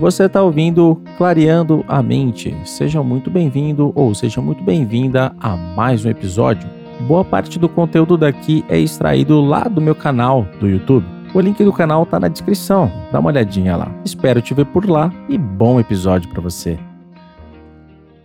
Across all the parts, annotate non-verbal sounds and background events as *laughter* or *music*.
Você está ouvindo Clareando a Mente. Seja muito bem-vindo ou seja muito bem-vinda a mais um episódio. Boa parte do conteúdo daqui é extraído lá do meu canal do YouTube. O link do canal está na descrição. Dá uma olhadinha lá. Espero te ver por lá e bom episódio para você.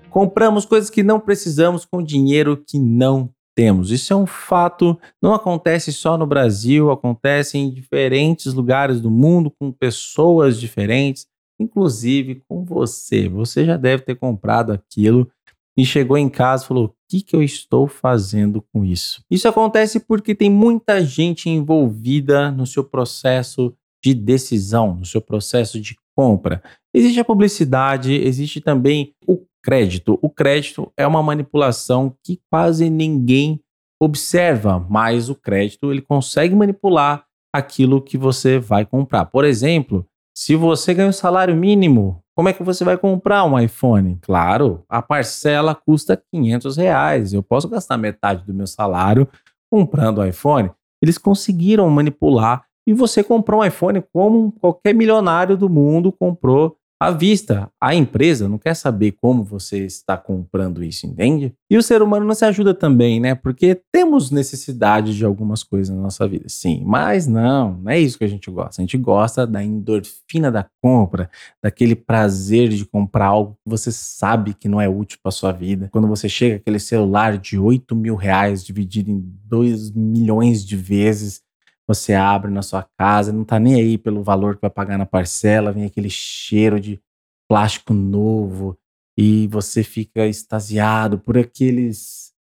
Compramos coisas que não precisamos com dinheiro que não temos. Isso é um fato, não acontece só no Brasil, acontece em diferentes lugares do mundo, com pessoas diferentes inclusive com você. Você já deve ter comprado aquilo e chegou em casa e falou: o que, que eu estou fazendo com isso? Isso acontece porque tem muita gente envolvida no seu processo de decisão, no seu processo de compra. Existe a publicidade, existe também o crédito. O crédito é uma manipulação que quase ninguém observa, mas o crédito ele consegue manipular aquilo que você vai comprar. Por exemplo, se você ganha um salário mínimo, como é que você vai comprar um iPhone? Claro, a parcela custa 500 reais. Eu posso gastar metade do meu salário comprando o iPhone. Eles conseguiram manipular e você comprou um iPhone como qualquer milionário do mundo comprou à vista. A empresa não quer saber como você está comprando isso, entende? E o ser humano não se ajuda também, né? Porque temos necessidade de algumas coisas na nossa vida, sim. Mas não, não é isso que a gente gosta. A gente gosta da endorfina da compra, daquele prazer de comprar algo que você sabe que não é útil para sua vida. Quando você chega aquele celular de 8 mil reais dividido em 2 milhões de vezes você abre na sua casa, não tá nem aí pelo valor que vai pagar na parcela, vem aquele cheiro de plástico novo e você fica extasiado por aqueles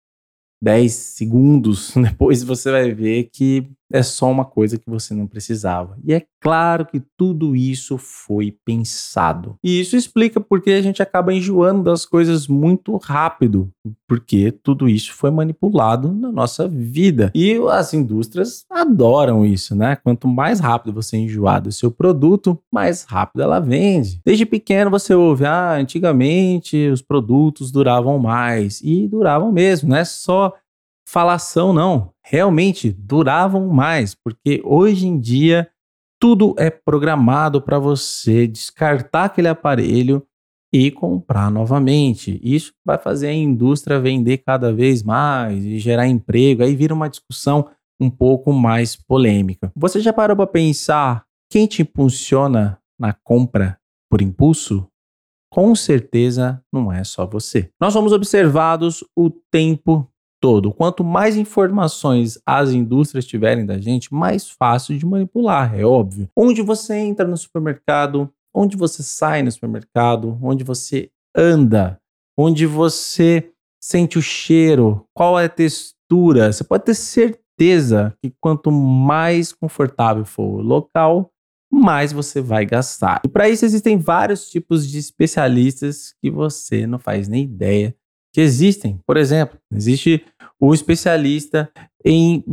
10 segundos. *laughs* Depois você vai ver que é só uma coisa que você não precisava. E é claro que tudo isso foi pensado. E isso explica porque a gente acaba enjoando das coisas muito rápido, porque tudo isso foi manipulado na nossa vida. E as indústrias adoram isso, né? Quanto mais rápido você enjoar do seu produto, mais rápido ela vende. Desde pequeno você ouve, ah, antigamente os produtos duravam mais e duravam mesmo, não é só falação, não. Realmente duravam mais, porque hoje em dia tudo é programado para você descartar aquele aparelho e comprar novamente. Isso vai fazer a indústria vender cada vez mais e gerar emprego. Aí vira uma discussão um pouco mais polêmica. Você já parou para pensar quem te impulsiona na compra por impulso? Com certeza não é só você. Nós somos observados o tempo todo. Quanto mais informações as indústrias tiverem da gente, mais fácil de manipular, é óbvio. Onde você entra no supermercado, onde você sai no supermercado, onde você anda, onde você sente o cheiro, qual é a textura. Você pode ter certeza que quanto mais confortável for o local, mais você vai gastar. E para isso existem vários tipos de especialistas que você não faz nem ideia que existem. Por exemplo, existe o especialista em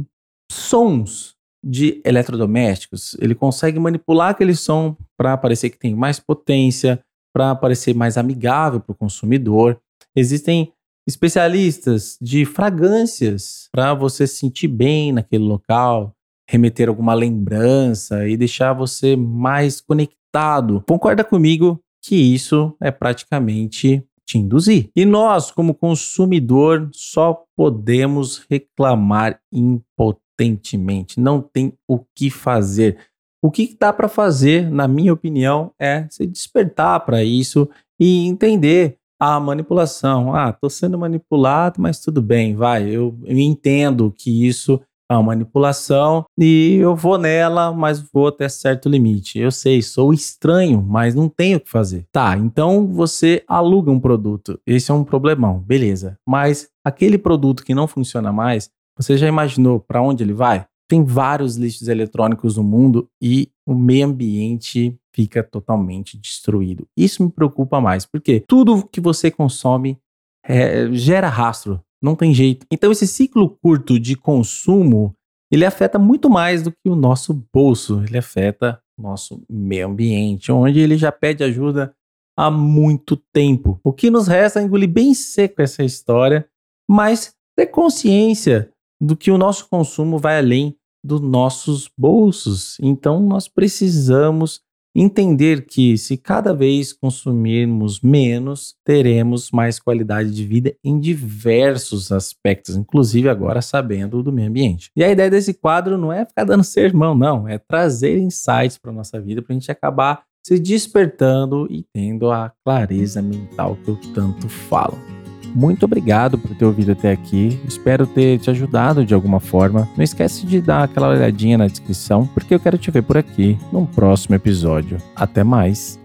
sons de eletrodomésticos. Ele consegue manipular aquele som para parecer que tem mais potência, para parecer mais amigável para o consumidor. Existem especialistas de fragrâncias para você se sentir bem naquele local, remeter alguma lembrança e deixar você mais conectado. Concorda comigo que isso é praticamente te induzir. E nós, como consumidor, só podemos reclamar impotentemente. Não tem o que fazer. O que dá para fazer, na minha opinião, é se despertar para isso e entender a manipulação. Ah, estou sendo manipulado, mas tudo bem, vai. Eu, eu entendo que isso a manipulação e eu vou nela, mas vou até certo limite. Eu sei, sou estranho, mas não tenho o que fazer. Tá, então você aluga um produto. Esse é um problemão, beleza. Mas aquele produto que não funciona mais, você já imaginou para onde ele vai? Tem vários lixos eletrônicos no mundo e o meio ambiente fica totalmente destruído. Isso me preocupa mais, porque tudo que você consome é, gera rastro não tem jeito. Então esse ciclo curto de consumo, ele afeta muito mais do que o nosso bolso, ele afeta o nosso meio ambiente, onde ele já pede ajuda há muito tempo. O que nos resta é engolir bem seco essa história, mas ter consciência do que o nosso consumo vai além dos nossos bolsos. Então nós precisamos entender que se cada vez consumirmos menos, teremos mais qualidade de vida em diversos aspectos, inclusive agora sabendo do meio ambiente. E a ideia desse quadro não é ficar dando sermão, não, é trazer insights para nossa vida para a gente acabar se despertando e tendo a clareza mental que eu tanto falo. Muito obrigado por ter ouvido até aqui. Espero ter te ajudado de alguma forma. Não esquece de dar aquela olhadinha na descrição, porque eu quero te ver por aqui num próximo episódio. Até mais.